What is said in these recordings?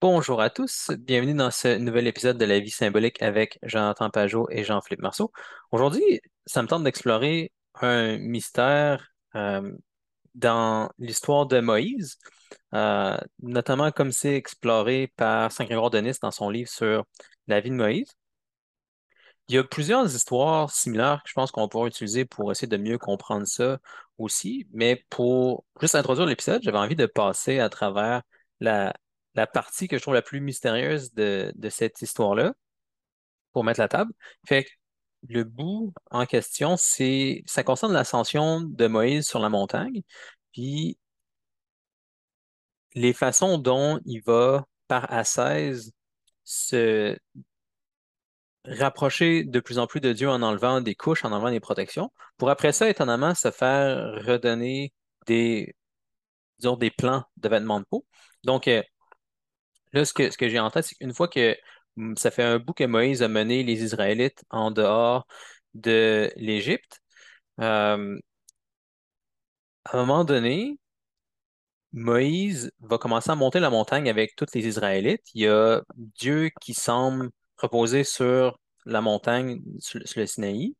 Bonjour à tous, bienvenue dans ce nouvel épisode de La vie symbolique avec Jonathan Pajot et Jean-Philippe Marceau. Aujourd'hui, ça me tente d'explorer un mystère euh, dans l'histoire de Moïse, euh, notamment comme c'est exploré par Saint-Grégoire de Nice dans son livre sur la vie de Moïse. Il y a plusieurs histoires similaires que je pense qu'on pouvoir utiliser pour essayer de mieux comprendre ça aussi, mais pour juste introduire l'épisode, j'avais envie de passer à travers la, la partie que je trouve la plus mystérieuse de, cette histoire-là pour mettre la table. Fait que le bout en question, c'est ça concerne l'ascension de Moïse sur la montagne, puis les façons dont il va, par ascèse, se rapprocher de plus en plus de Dieu en enlevant des couches, en enlevant des protections, pour après ça, étonnamment, se faire redonner des, des plans de vêtements de peau. Donc, euh, ce que, j'ai en tête, c'est qu'une fois que hum, ça fait un bout que Moïse a mené les Israélites en dehors de l'Égypte, euh, à un moment donné, Moïse va commencer à monter la montagne avec tous les Israélites. Il y a Dieu qui semble reposer sur la montagne, sur le Sinaï.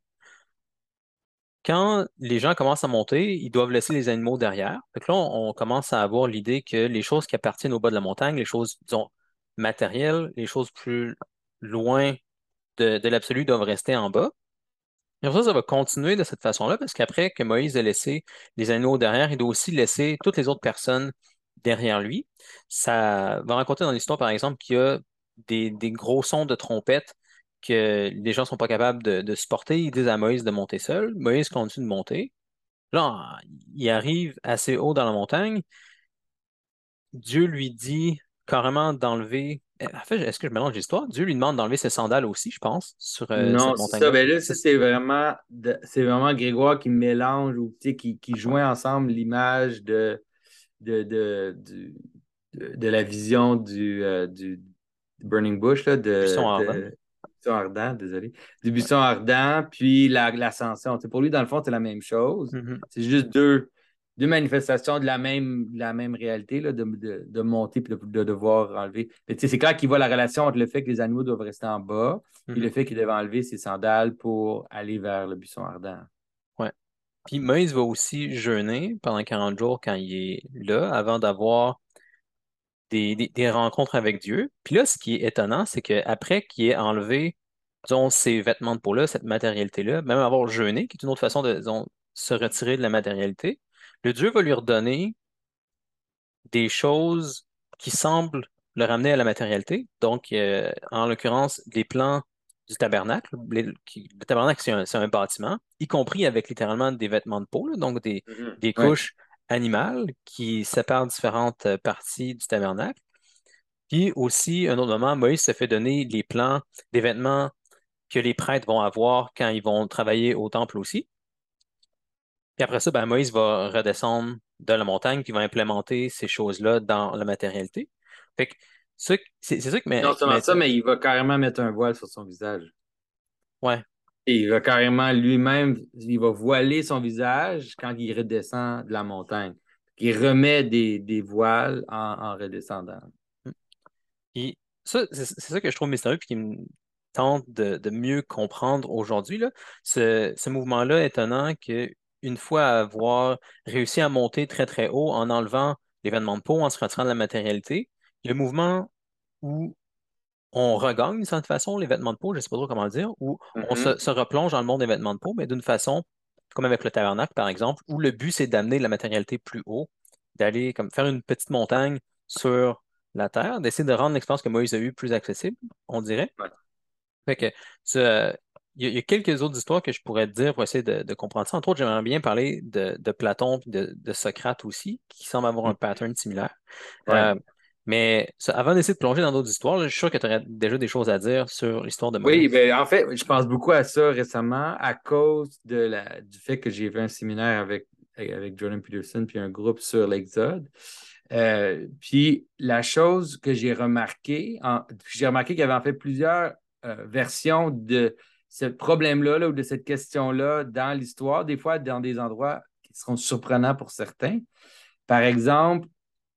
Quand les gens commencent à monter, ils doivent laisser les animaux derrière. Que là, on, commence à avoir l'idée que les choses qui appartiennent au bas de la montagne, les choses, disons, matérielles, les choses plus loin de, l'absolu doivent rester en bas. Et ça, ça va continuer de cette façon-là, parce qu'après que Moïse a laissé les animaux derrière, il doit aussi laisser toutes les autres personnes derrière lui. Ça va raconter dans l'histoire, par exemple, qu'il y a des, des gros sons de trompette que les gens sont pas capables de, de supporter. Ils disent à Moïse de monter seul. Moïse continue de monter. Là, il arrive assez haut dans la montagne. Dieu lui dit carrément d'enlever. En fait, est-ce que je mélange l'histoire? Dieu lui demande d'enlever ses sandales aussi, je pense, sur euh, Non, cette c'est ça. montagne-là. Ben là, ça, c'est vraiment, de- c'est vraiment Grégoire qui mélange ou qui, qui joint ensemble l'image de, de, de, de, de la vision du, euh, du Burning Bush, là, de- buisson ardent, désolé. Du buisson ardent, puis la- l'ascension. Pour lui, dans le fond, c'est la même chose. Mhm. C'est juste deux, deux manifestations de la même, de la même réalité, là, de, de, de monter puis de, de devoir enlever. C'est clair qu'il voit la relation entre le fait que les animaux doivent rester en bas Mhm. le fait qu'il devait enlever ses sandales pour aller vers le buisson ardent. Ouais. Puis Moïse va aussi jeûner pendant 40 jours quand il est là, avant d'avoir des, des- des rencontres avec Dieu. Puis là, ce qui est étonnant, c'est qu'après qu'il ait enlevé, disons, ces vêtements de peau-là, cette matérialité-là, même avoir jeûné, qui est une autre façon de, disons, se retirer de la matérialité, le Dieu va lui redonner des choses qui semblent le ramener à la matérialité. Donc, euh, en l'occurrence, les plans du tabernacle. Les- qui- le tabernacle, c'est un, un bâtiment, y compris avec littéralement des vêtements de peau, là, donc des, Mhm. des Ouais. Animales qui séparent différentes euh, parties du tabernacle. Puis aussi, un autre moment, Moïse se fait donner les plans des vêtements que les prêtres vont avoir quand ils vont travailler au temple aussi. Puis après ça, ben, Moïse va redescendre de la montagne puis va implémenter ces choses-là dans la matérialité. Fait que c'est ça m'a- Non seulement ça, mais il va carrément mettre un voile sur son visage. Ouais. Et il va carrément lui-même, il va voiler son visage quand il redescend de la montagne. Il remet des, des voiles en, en redescendant. Puis ça, c'est ça que je trouve mystérieux puis qui me tente de, de mieux comprendre aujourd'hui. Ce, ce mouvement-là étonnant que une fois avoir réussi à monter très très haut en enlevant l'événement de peau, en se retirant de la matérialité, le mouvement où on regagne d'une certaine façon les vêtements de peau, je ne sais pas trop comment le dire, où on se, Mhm. se replonge dans le monde des vêtements de peau, mais d'une façon, comme avec le tabernacle par exemple, où le but c'est d'amener la matérialité plus haut, d'aller comme faire une petite montagne sur la terre, d'essayer de rendre l'expérience que Moïse a eue plus accessible, on dirait. Ouais. Fait que ça, il y, a il y a quelques autres histoires que je pourrais te dire pour essayer de, de comprendre ça. Entre autres, j'aimerais bien parler de, de Platon et de, de Socrate aussi, qui semblent avoir un pattern similaire. Ouais. Euh, mais ça, avant d'essayer de plonger dans d'autres histoires, là, je suis sûr que tu aurais déjà des choses à dire sur l'histoire de Oui, Moïse. ben, en fait, je pense beaucoup à ça récemment à cause de la, du fait que j'ai fait un séminaire avec, avec Jordan Peterson puis un groupe sur l'Exode. Euh, puis la chose que j'ai remarqué, j'ai remarqué qu'il y avait en fait plusieurs euh, versions de ce problème-là là, ou de cette question-là dans l'histoire, des fois dans des endroits qui seront surprenants pour certains. Par exemple,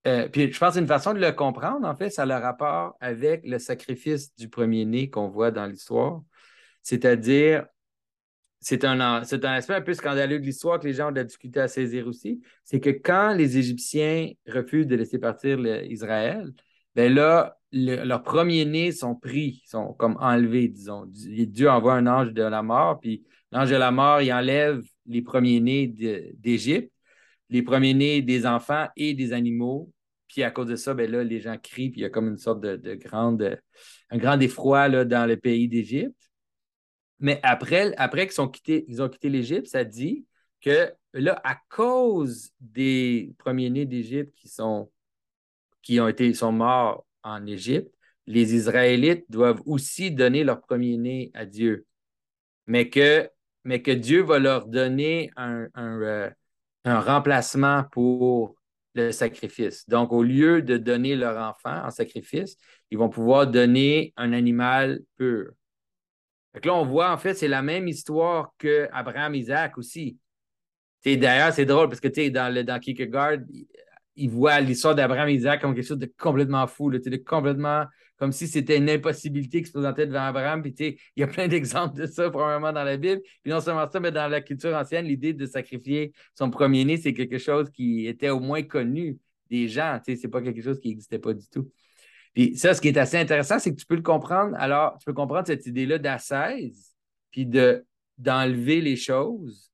euh, puis je pense qu'une façon de le comprendre, en fait, ça a le rapport avec le sacrifice du premier-né qu'on voit dans l'histoire. C'est-à-dire, c'est un, aspect un peu scandaleux de l'histoire que les gens ont difficulté à saisir aussi. C'est que quand les Égyptiens refusent de laisser partir Israël, ben là, leurs premiers-nés sont pris, sont comme enlevés, disons. Dieu envoie un ange de la mort, puis l'ange de la mort, il enlève les premiers-nés d'Égypte, les premiers-nés des enfants et des animaux. Puis à cause de ça, ben là, les gens crient, puis il y a comme une sorte de, grand effroi dans le pays d'Égypte. Mais après, qu'ils ont quitté, l'Égypte, ça dit que là, à cause des premiers-nés d'Égypte qui sont ont été sont morts en Égypte, les Israélites doivent aussi donner leur premier-né à Dieu. Mais que, mais que Dieu va leur donner un, un, euh, un remplacement pour le sacrifice. Donc, au lieu de donner leur enfant en sacrifice, ils vont pouvoir donner un animal pur là, on voit, en fait, c'est la même histoire qu'Abraham Isaac aussi. D'ailleurs, c'est drôle parce que dans, le, dans Kierkegaard, il, voit l'histoire d'Abraham Isaac comme quelque chose de complètement fou, de complètement comme si c'était une impossibilité qui se présentait devant Abraham. Il y a plein d'exemples de ça, probablement dans la Bible. Puis non seulement ça, mais dans la culture ancienne, l'idée de sacrifier son premier-né, c'est quelque chose qui était au moins connu des gens. Ce n'est pas quelque chose qui n'existait pas du tout. Puis ça, ce qui est assez intéressant, c'est que tu peux le comprendre. Alors, tu peux comprendre cette idée-là d'assaise, puis de, d'enlever les choses.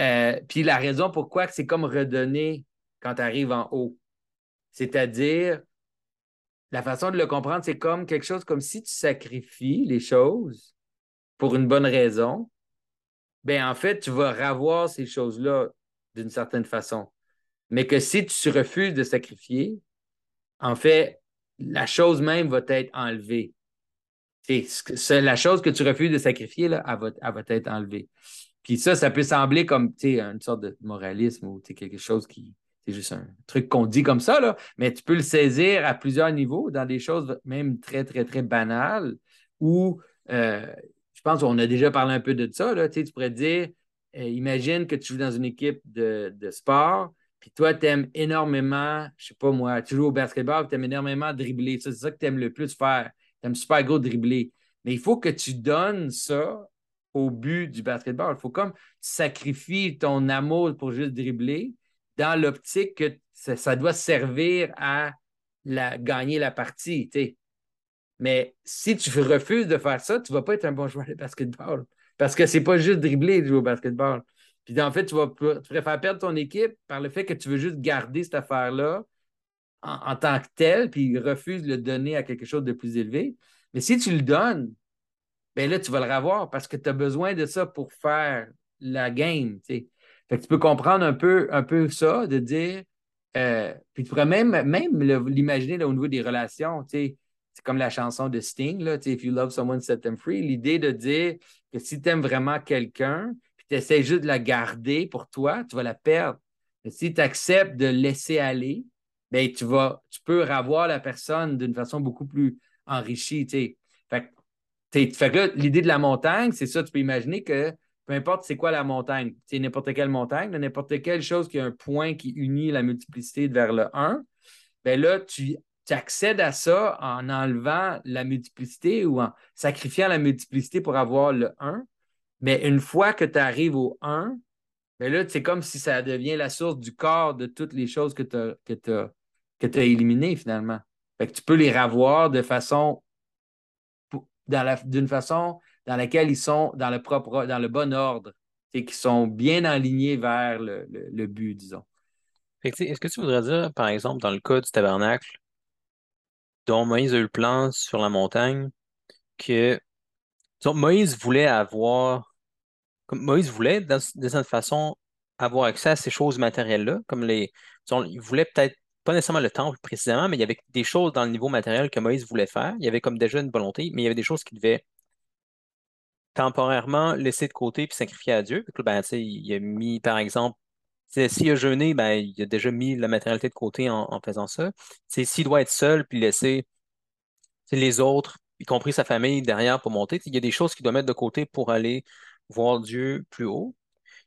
Euh, puis la raison pourquoi c'est comme redonner quand tu arrives en haut. C'est-à-dire, la façon de le comprendre, c'est comme quelque chose comme si tu sacrifies les choses pour une bonne raison, bien en fait, tu vas ravoir ces choses-là d'une certaine façon. Mais que si tu refuses de sacrifier, en fait, la chose même va être enlevée. C'est la chose que tu refuses de sacrifier, là, elle, va, être enlevée. Puis ça, ça peut sembler comme une sorte de moralisme ou quelque chose qui. C'est juste un truc qu'on dit comme ça, là, mais tu peux le saisir à plusieurs niveaux, dans des choses même très, très, très banales, où euh, je pense qu'on a déjà parlé un peu de ça. Là, tu pourrais dire euh, imagine que tu joues dans une équipe de, de sport, puis toi, tu aimes énormément, je sais pas moi, tu joues au basketball, tu aimes énormément dribbler. C'est ça que tu aimes le plus faire. Tu aimes super gros dribbler. Mais il faut que tu donnes ça au but du basketball. Il faut comme tu sacrifies ton amour pour juste dribbler dans l'optique que ça, doit servir à gagner la partie. Mais si tu refuses de faire ça, tu ne vas pas être un bon joueur de basketball. Parce que c'est pas juste dribbler de jouer au basketball. Puis en fait, tu, vas, préfères perdre ton équipe par le fait que tu veux juste garder cette affaire-là en, tant que telle, puis refuse de le donner à quelque chose de plus élevé. Mais si tu le donnes, ben là, tu vas le revoir parce que tu as besoin de ça pour faire la game. Fait que tu peux comprendre un peu, un peu ça, de dire. Euh, puis tu pourrais même, même l'imaginer au niveau des relations. C'est comme la chanson de Sting, là, If you love someone, set them free. L'idée de dire que si tu aimes vraiment quelqu'un, tu essaies juste de la garder pour toi, tu vas la perdre. si tu acceptes de laisser aller, ben, tu, vas, tu peux revoir la personne d'une façon beaucoup plus enrichie. Fait, que l'idée de la montagne, c'est ça, tu peux imaginer que peu importe c'est quoi la montagne, c'est n'importe quelle montagne, n'importe quelle chose qui a un point qui unit la multiplicité vers le 1, ben là, tu, accèdes à ça en enlevant la multiplicité ou en sacrifiant la multiplicité pour avoir le 1. Mais une fois que tu arrives au 1, ben là, c'est comme si ça devient la source du corps de toutes les choses que tu as, que éliminées finalement. Fait que tu peux les revoir de façon d'une façon dans laquelle ils sont dans le propre dans le bon ordre et qui sont bien alignés vers le, but, disons. Est-ce que tu voudrais dire, par exemple, dans le cas du tabernacle, dont Moïse a eu le plan sur la montagne, que Moïse voulait avoir Moïse voulait, de cette façon, avoir accès à ces choses matérielles-là, comme les. Il voulait peut-être pas nécessairement le temple précisément, mais il y avait des choses dans le niveau matériel que Moïse voulait faire. Il y avait comme déjà une volonté, mais il y avait des choses qu'il devait temporairement laisser de côté puis sacrifier à Dieu. ben, il a mis, par exemple, s'il a jeûné, ben, il a déjà mis la matérialité de côté en, faisant ça. S'il doit être seul puis laisser les autres, y compris sa famille, derrière pour monter, il y a des choses qu'il doit mettre de côté pour aller voir Dieu plus haut.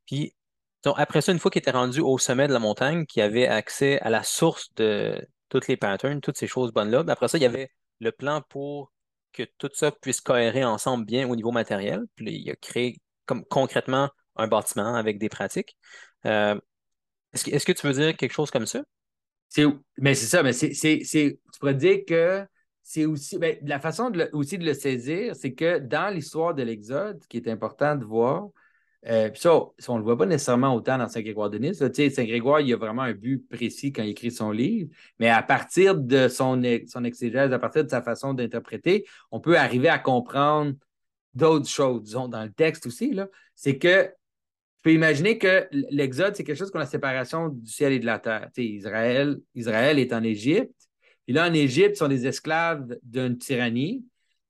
Puis Donc, après ça, une fois qu'il était rendu au sommet de la montagne, qu'il avait accès à la source de toutes les patterns, toutes ces choses bonnes-là, ben, après ça, il y avait le plan pour que tout ça puisse cohérer ensemble bien au niveau matériel. Puis il a créé comme concrètement un bâtiment avec des pratiques. Euh, est-ce que, est-ce que tu veux dire quelque chose comme ça? C'est, mais c'est ça, mais tu pourrais dire que c'est aussi, ben, la façon de aussi de le saisir, c'est que dans l'histoire de l'Exode, ce qui est important de voir, euh, puis ça, on ne le voit pas nécessairement autant dans Saint-Grégoire de Nice. Saint-Grégoire, il a vraiment un but précis quand il écrit son livre, mais à partir de son, exégèse, à partir de sa façon d'interpréter, on peut arriver à comprendre d'autres choses, disons, dans le texte aussi. C'est que tu peux imaginer que l'Exode, c'est quelque chose comme la séparation du ciel et de la terre. Israël, Israël est en Égypte. Puis là, en Égypte, ils sont des esclaves d'une tyrannie.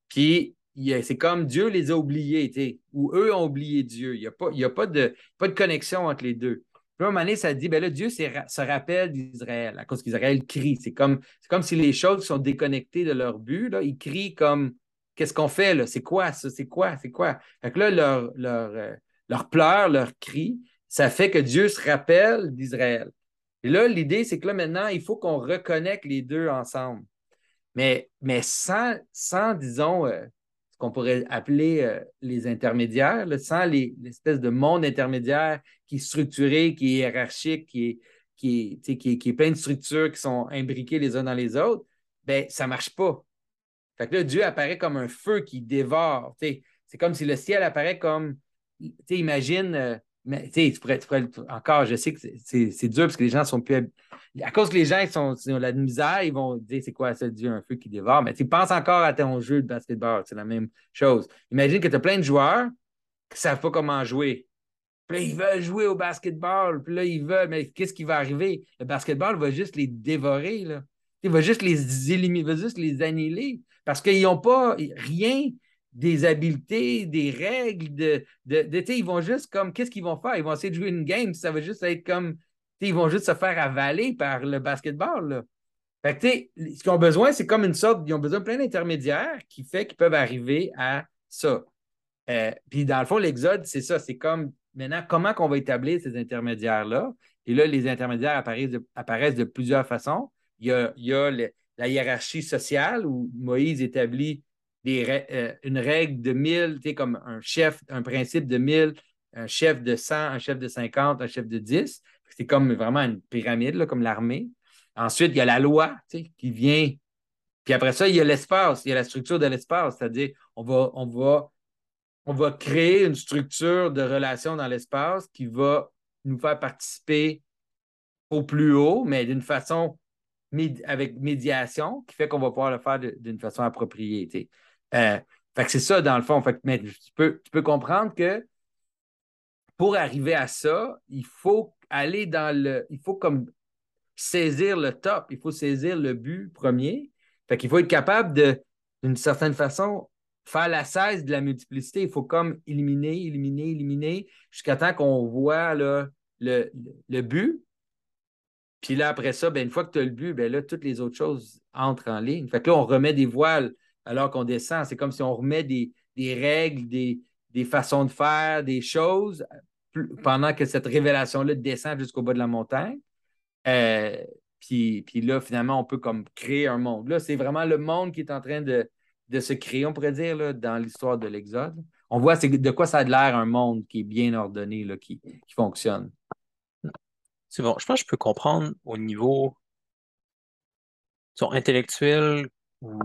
Puis c'est comme Dieu les a oubliés, ou eux ont oublié Dieu. Il n'y a, pas, y a pas, de, connexion entre les deux. Puis à un moment donné, ça dit, ben Dieu se rappelle d'Israël à cause qu'Israël crie. C'est comme, si les choses sont déconnectées de leur but. Là. Ils crient comme, qu'est-ce qu'on fait là? C'est quoi ça? C'est quoi? C'est quoi? Fait que là, leur, leur, euh, leurs pleurs, leurs cris, ça fait que Dieu se rappelle d'Israël. Et là, l'idée, c'est que là, maintenant, il faut qu'on reconnecte les deux ensemble. Mais, mais sans, sans disons, euh, qu'on pourrait appeler euh, les intermédiaires, sans les- l'espèce de monde intermédiaire qui est structuré, qui est hiérarchique, qui est, qui est, qui plein de structures qui sont imbriquées les uns dans les autres, ben, ça ne marche pas. Fait que là, Dieu apparaît comme un feu qui dévore. C'est comme si le ciel apparaît comme imagine, euh, mais, tu pourrais, tu pourrais- encore, je sais que c'est- dur parce que les gens sont plus. À cause que les gens ils sont, ont la misère, ils vont dire c'est quoi ça, Dieu, un feu qui dévore. Mais tu sais, pense encore à ton jeu de basketball, c'est la même chose. Imagine que tu as plein de joueurs qui ne savent pas comment jouer. Puis là, ils veulent jouer au basketball. Puis là, ils veulent, mais qu'est-ce qui va arriver? Le basketball va juste les dévorer, là. Il va juste les éliminer, va juste les annihiler parce qu'ils n'ont pas rien des habiletés, des règles, de, de, de- ils vont juste comme, qu'est-ce qu'ils vont faire? Ils vont essayer de jouer une game, ça va juste être comme, ils vont juste se faire avaler par le basketball, là. Fait que, ce qu'ils ont besoin, c'est comme une sorte, ils ont besoin de plein d'intermédiaires qui fait qu'ils peuvent arriver à ça. Euh, puis dans le fond, l'Exode, c'est ça, c'est comme maintenant, comment qu'on va établir ces intermédiaires-là? Et là, les intermédiaires apparaissent de, plusieurs façons. Il y a, la hiérarchie sociale où Moïse établit euh, une règle de 1000, tu sais, comme un chef, un principe de 1000, un chef de 100, un chef de 50, un chef de 10. C'est comme vraiment une pyramide, là, comme l'armée. Ensuite, il y a la loi tu sais, qui vient. Puis après ça, il y a l'espace, il y a la structure de l'espace, c'est-à-dire on va, on va on va créer une structure de relation dans l'espace qui va nous faire participer au plus haut, mais d'une façon avec médiation, qui fait qu'on va pouvoir le faire d'une façon appropriée. Euh, fait que c'est ça, dans le fond. Fait que, mais tu peux, tu peux comprendre que pour arriver à ça, il faut aller dans le. Il faut comme saisir le top, il faut saisir le but premier. Fait qu'il faut être capable de, d'une certaine façon, faire la cesse de la multiplicité. Il faut comme éliminer, éliminer, éliminer, jusqu'à temps qu'on voit le, le but. Puis là, après ça, ben, une fois que tu as le but, ben là, toutes les autres choses entrent en ligne. Fait que là, on remet des voiles alors qu'on descend. C'est comme si on remet des, des règles, des, des façons de faire, des choses pendant que cette révélation-là descend jusqu'au bas de la montagne. Euh, puis, puis là, finalement, on peut comme créer un monde. Là, c'est vraiment le monde qui est en train de, de se créer, on pourrait dire, là, dans l'histoire de l'Exode. On voit de quoi ça a l'air un monde qui est bien ordonné, là, qui, qui fonctionne. C'est bon. Je pense que je peux comprendre au niveau intellectuel ou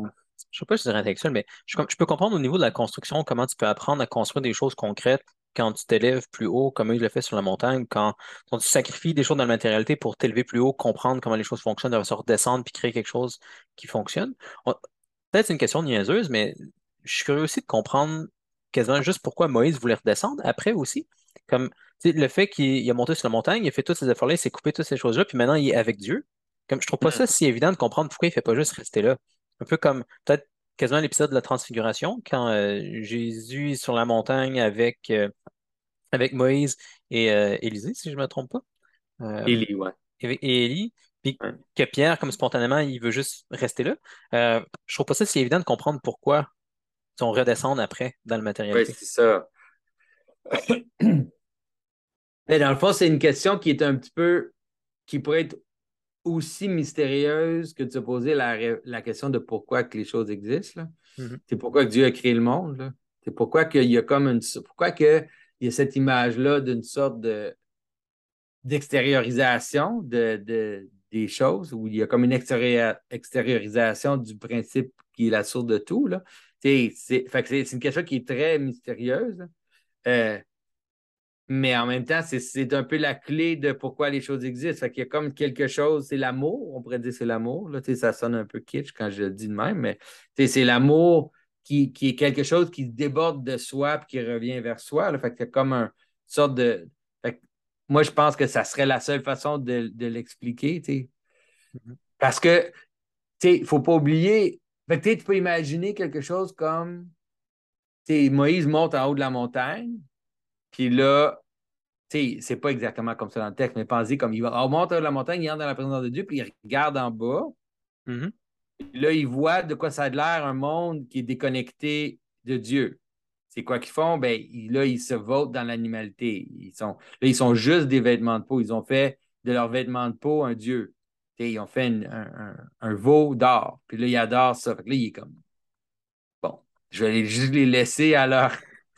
je sais pas si dirais intellectuel, mais je, je peux comprendre au niveau de la construction comment tu peux apprendre à construire des choses concrètes quand tu t'élèves plus haut, comme il le fait sur la montagne, quand, quand tu sacrifies des choses dans la matérialité pour t'élever plus haut, comprendre comment les choses fonctionnent, de se redescendre puis créer quelque chose qui fonctionne. On- Peut-être c'est une question niaiseuse, mais je suis curieux aussi de comprendre quasiment juste pourquoi Moïse voulait redescendre après aussi. Comme le fait qu'il il a monté sur la montagne, il a fait tous ces efforts-là, il s'est coupé toutes ces choses-là, puis maintenant il est avec Dieu. Comme je trouve pas ça si évident de comprendre pourquoi il fait pas juste rester là. Un peu comme peut-être quasiment l'épisode de la Transfiguration, quand euh, Jésus est sur la montagne avec, euh, avec Moïse et euh, Élisée, si je me trompe pas, euh, Élie, ouais. et, et Élie, puis Ouais. que Pierre, comme spontanément, il veut juste rester là. Euh, je trouve pas ça si évident de comprendre pourquoi ils sont redescendre après dans le Ouais, matérialité. c'est ça. Mais dans le fond, c'est une question qui est un petit peu, qui pourrait être aussi mystérieuse que de se poser la, la question de pourquoi que les choses existent. Mhm. C'est pourquoi que Dieu a créé le monde. C'est pourquoi qu'il y a comme une. Pourquoi que il y a cette image-là d'une sorte de d'extériorisation de, de, des choses, où il y a comme une extériorisation du principe qui est la source de tout. C'est, une question qui est très mystérieuse. Euh, mais en même temps, c'est un peu la clé de pourquoi les choses existent. Fait qu'il y a comme quelque chose, c'est l'amour, on pourrait dire c'est l'amour. Là, ça sonne un peu kitsch quand je le dis de même, mais c'est l'amour qui, qui, est quelque chose qui déborde de soi et qui revient vers soi. Là. Fait qu'il y a comme une sorte de. moi, je pense que ça serait la seule façon de, de l'expliquer. Mm-hmm. Parce que il ne faut pas oublier. Fait tu peux imaginer quelque chose comme Moïse monte en haut de la montagne, puis là, tu sais, c'est pas exactement comme ça dans le texte, mais pensez comme il va, on monte la montagne, il entre dans la présence de Dieu, puis il regarde en bas. Mm-hmm. Là, il voit de quoi ça a l'air un monde qui est déconnecté de Dieu. C'est quoi qu'ils font? Ben, là, ils se votent dans l'animalité. Ils sont, là, ils sont juste des vêtements de peau. Ils ont fait de leurs vêtements de peau un Dieu. ils ont fait un, veau d'or. Puis là, il adore ça. là, il est comme Bon, je vais juste les laisser à leur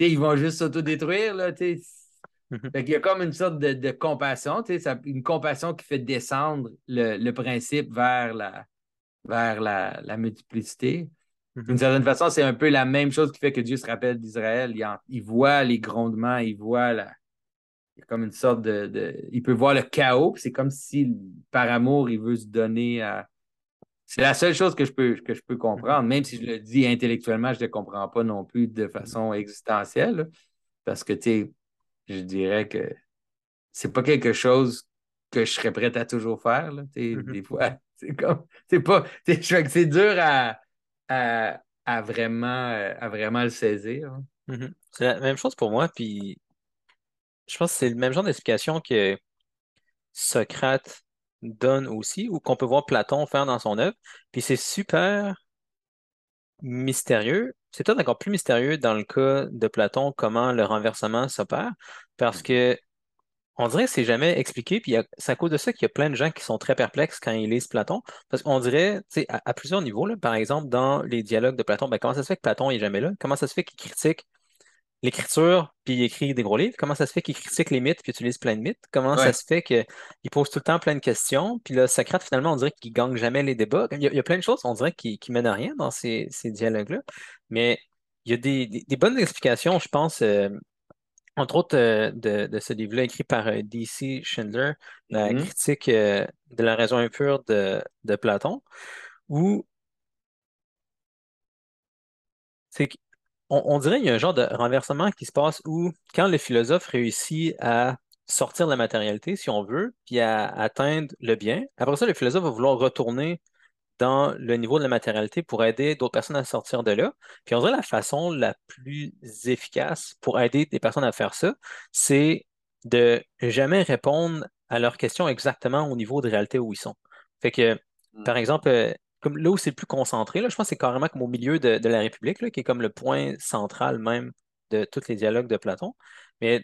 ils vont juste s'autodétruire. Là, mhm. fait il y a comme une sorte de, compassion, ça, une compassion qui fait descendre le, principe vers la, vers la, multiplicité. Mhm. D'une certaine façon, c'est un peu la même chose qui fait que Dieu se rappelle d'Israël. Il, voit les grondements, il voit la. Il y a comme une sorte de. il peut voir le chaos, c'est comme si, par amour, il veut se donner à, c'est la seule chose que je peux, que je peux comprendre, même si je le dis intellectuellement, je ne le comprends pas non plus de façon existentielle. Parce que, tu sais, je dirais que c'est pas quelque chose que je serais prêt à toujours faire. Là, mm-hmm. Des fois, c'est comme. C'est pas. C'est dur à, à, vraiment, à vraiment le saisir. Hein. Mm-hmm. C'est la même chose pour moi, puis je pense que c'est le même genre d'explication que Socrate donne aussi, ou qu'on peut voir Platon faire dans son œuvre. Puis c'est super mystérieux. C'est peut-être encore plus mystérieux dans le cas de Platon, comment le renversement s'opère, parce que on dirait que c'est jamais expliqué, puis c'est à cause de ça qu'il y a plein de gens qui sont très perplexes quand ils lisent Platon, parce qu'on dirait, tu sais, à, plusieurs niveaux, là, par exemple, dans les dialogues de Platon, ben, comment ça se fait que Platon n'est jamais là? Comment ça se fait qu'il critique l'écriture, puis il écrit des gros livres? Comment ça se fait qu'il critique les mythes, puis utilise plein de mythes? Comment ça se fait qu'il pose tout le temps plein de questions? Puis là, Socrate, finalement, on dirait qu'il gagne jamais les débats. Il y a, plein de choses, on dirait, qui, qui mènent à rien dans ces, dialogues-là. Mais il y a des, bonnes explications, je pense, euh, entre autres euh, de, ce livre-là écrit par euh, D.C. Schindler, la mm-hmm. critique de la raison impure de, de Platon, où c'est on, dirait qu'il y a un genre de renversement qui se passe où, quand le philosophe réussit à sortir de la matérialité, si on veut, puis à, atteindre le bien, après ça, le philosophe va vouloir retourner dans le niveau de la matérialité pour aider d'autres personnes à sortir de là. Puis on dirait la façon la plus efficace pour aider des personnes à faire ça, c'est de jamais répondre à leurs questions exactement au niveau de réalité où ils sont. Fait que, mm. par exemple, euh, comme là où c'est le plus concentré, je pense que c'est carrément comme au milieu de, la République, là, qui est comme le point central même de tous les dialogues de Platon. Mais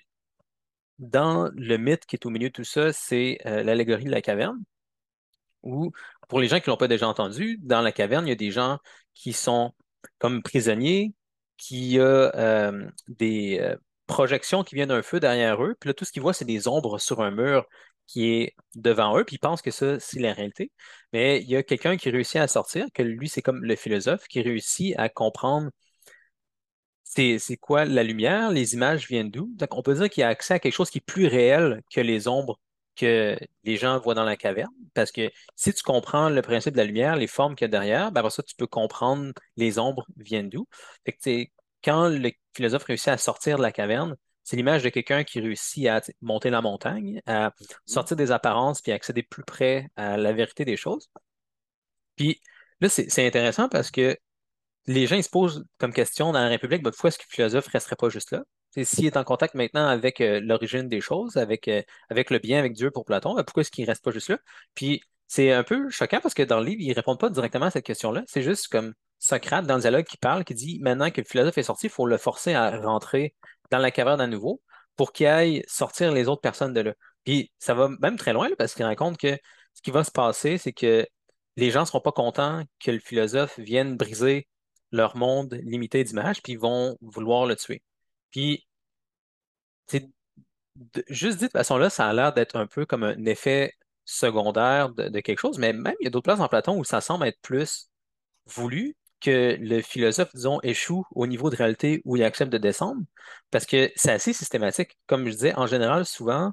dans le mythe qui est au milieu de tout ça, c'est euh, l'allégorie de la caverne, où, pour les gens qui ne l'ont pas déjà entendu, dans la caverne, il y a des gens qui sont comme prisonniers, qui ont euh, des euh, projections qui viennent d'un feu derrière eux, puis là, tout ce qu'ils voient, c'est des ombres sur un mur qui est devant eux, puis ils pensent que ça, c'est la réalité. Mais il y a quelqu'un qui réussit à sortir, que lui, c'est comme le philosophe, qui réussit à comprendre c'est, quoi la lumière, les images viennent d'où. Donc, on peut dire qu'il a accès à quelque chose qui est plus réel que les ombres que les gens voient dans la caverne. Parce que si tu comprends le principe de la lumière, les formes qu'il y a derrière, ben ça, tu peux comprendre les ombres viennent d'où. Quand le philosophe réussit à sortir de la caverne, c'est l'image de quelqu'un qui réussit à monter la montagne, à mhm. sortir des apparences puis accéder plus près à la vérité des choses. Puis là, c'est intéressant parce que les gens ils se posent comme question dans la République, ben, pourquoi est-ce que le philosophe ne resterait pas juste là? S'il est en contact maintenant avec euh, l'origine des choses, avec, euh, avec le bien, avec Dieu pour Platon, ben, pourquoi est-ce qu'il ne reste pas juste là? Puis c'est un peu choquant parce que dans le livre, ils ne répondent pas directement à cette question-là. C'est juste comme Socrate dans le dialogue qui parle, qui dit maintenant que le philosophe est sorti, il faut le forcer à rentrer dans la caverne à nouveau pour qu'il aille sortir les autres personnes de là. Puis ça va même très loin parce qu'il raconte que ce qui va se passer, c'est que les gens ne seront pas contents que le philosophe vienne briser leur monde limité d'images, puis ils vont vouloir le tuer. Puis, juste dit de façon-là, ça a l'air d'être un peu comme un effet secondaire de, de quelque chose, mais même il y a d'autres places en Platon où ça semble être plus voulu que le philosophe, disons, échoue au niveau de réalité où il accepte de descendre, parce que c'est assez systématique. Comme je disais, en général, souvent,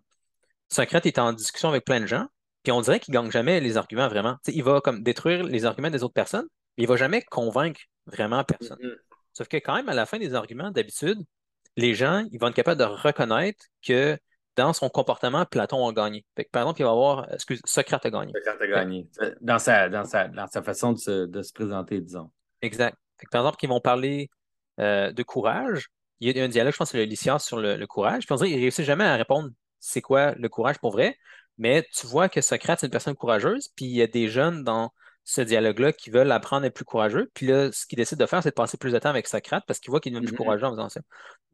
Socrate est en discussion avec plein de gens, puis on dirait qu'il gagne jamais les arguments vraiment. Il va comme détruire les arguments des autres personnes, mais il va jamais convaincre vraiment personne. Mhm. Sauf que quand même, à la fin des arguments, d'habitude, les gens, ils vont être capables de reconnaître que dans son comportement, Platon a gagné. Fait que, par exemple, il va avoir, excuse, Socrate a gagné. As Fait gagné. Dans sa, dans sa, dans sa façon de se, de se présenter, disons. Exact. Fait que, par exemple, qu'ils vont parler euh, de courage. Il y a un dialogue, je pense c'est le Lysias sur le, le courage. Puis on dirait qu'il ne réussit jamais à répondre c'est quoi le courage pour vrai? Mais tu vois que Socrate, c'est une personne courageuse. Puis il y a des jeunes dans ce dialogue-là qui veulent apprendre à être plus courageux. Puis là, ce qu'ils décident de faire, c'est de passer plus de temps avec Socrate parce qu'ils voient qu'il devient plus Mhm. courageux en faisant ça.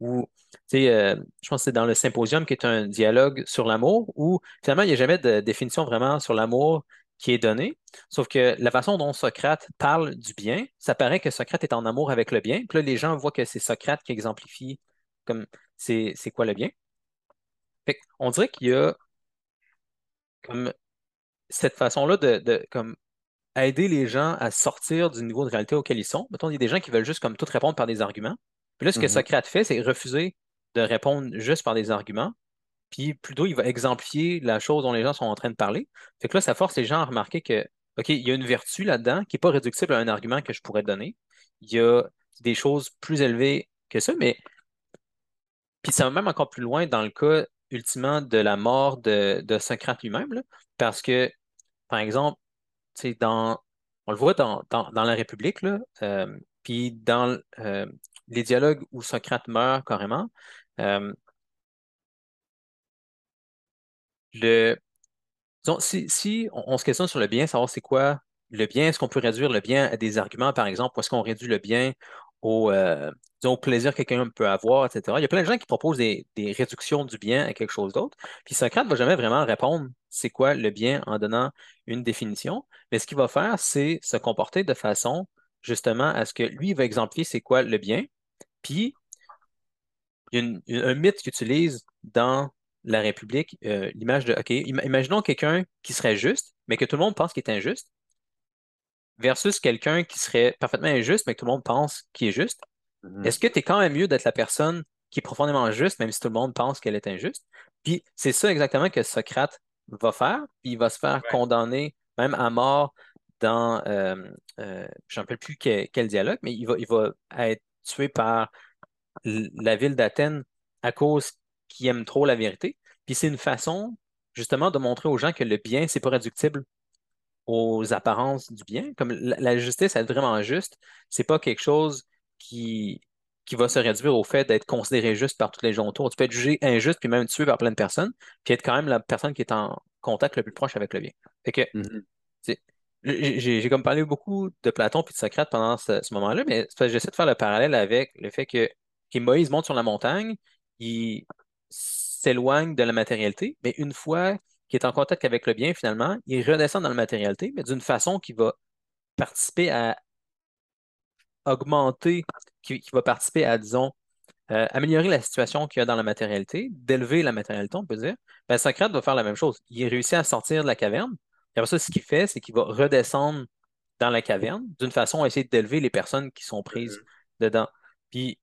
Ou, tu sais, euh, je pense que c'est dans le Symposium qui est un dialogue sur l'amour où finalement, il n'y a jamais de définition vraiment sur l'amour qui est donnée. Sauf que la façon dont Socrate parle du bien, ça paraît que Socrate est en amour avec le bien. Puis là, les gens voient que c'est Socrate qui exemplifie comme c'est quoi le bien. Fait on dirait qu'il y a comme cette façon-là de, de comme aider les gens à sortir du niveau de réalité auquel ils sont. Mettons, il y a des gens qui veulent juste comme tout répondre par des arguments. Puis là, ce que Mhm. Socrate fait, c'est refuser de répondre juste par des arguments. Puis plutôt, il va exemplifier la chose dont les gens sont en train de parler. Fait là, ça force les gens à remarquer que, OK, il y a une vertu là-dedans qui n'est pas réductible à un argument que je pourrais donner. Il y a des choses plus élevées que ça, mais puis ça va même encore plus loin dans le cas, ultimement, de la mort de, Socrate lui-même, parce que, par exemple, dans, on le voit dans, la République, euh, puis dans euh, les dialogues où Socrate meurt carrément, euh, le, si, si on, se questionne sur le bien, savoir c'est quoi le bien, est-ce qu'on peut réduire le bien à des arguments, par exemple, ou est-ce qu'on réduit le bien au, euh, au plaisir que quelqu'un peut avoir, etc. Il y a plein de gens qui proposent des, des réductions du bien à quelque chose d'autre. Puis Socrate ne va jamais vraiment répondre c'est quoi le bien en donnant une définition, mais ce qu'il va faire, c'est se comporter de façon justement à ce que lui il va exemplifier c'est quoi le bien. Puis il y a un mythe qu'il utilise dans la République, euh, l'image de, OK, im- imaginons quelqu'un qui serait juste, mais que tout le monde pense qu'il est injuste, versus quelqu'un qui serait parfaitement injuste, mais que tout le monde pense qu'il est juste. Mhm. Est-ce que tu es quand même mieux d'être la personne qui est profondément juste, même si tout le monde pense qu'elle est injuste? Puis c'est ça exactement que Socrate va faire, puis il va se faire Ouais. condamner même à mort dans, euh, euh, je ne me rappelle plus quel, quel dialogue, mais il va, il va être tué par la ville d'Athènes à cause qu'il aime trop la vérité. Puis c'est une façon justement de montrer aux gens que le bien, c'est pas réductible aux apparences du bien. Comme la, la justice, être vraiment juste, c'est pas quelque chose qui, qui va se réduire au fait d'être considéré juste par tous les gens autour. Tu peux être jugé injuste puis même tué par plein de personnes, puis être quand même la personne qui est en contact le plus proche avec le bien. Fait que Mhm. c'est- J'ai comme parlé beaucoup de Platon puis de Socrate pendant ce, ce moment-là, mais j'essaie de faire le parallèle avec le fait que, que Moïse monte sur la montagne, il s'éloigne de la matérialité, mais une fois qu'il est en contact avec le bien, finalement, il redescend dans la matérialité, mais d'une façon qui va participer à augmenter, qui, qui va participer à, disons, euh, améliorer la situation qu'il y a dans la matérialité, d'élever la matérialité, on peut dire. Ben, Socrate va faire la même chose. Il réussit à sortir de la caverne. Et après ça, ce qu'il fait, c'est qu'il va redescendre dans la caverne d'une façon à essayer d'élever les personnes qui sont prises Mhm. dedans. Puis,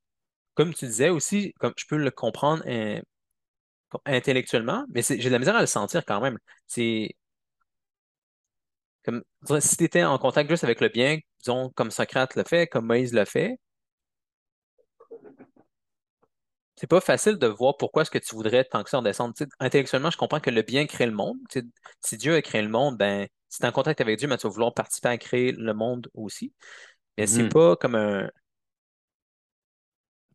comme tu disais aussi, comme je peux le comprendre euh, intellectuellement, mais j'ai de la misère à le sentir quand même. C'est comme si tu étais en contact juste avec le bien, disons, comme Socrate le fait, comme Moïse le fait, c'est pas facile de voir pourquoi est-ce que tu voudrais tant que ça en descendre. Intellectuellement, je comprends que le bien crée le monde. Si Dieu a créé le monde, ben, si tu es en contact avec Dieu, ben, tu vas vouloir participer à créer le monde aussi. Mais c'est Mhm. pas comme un.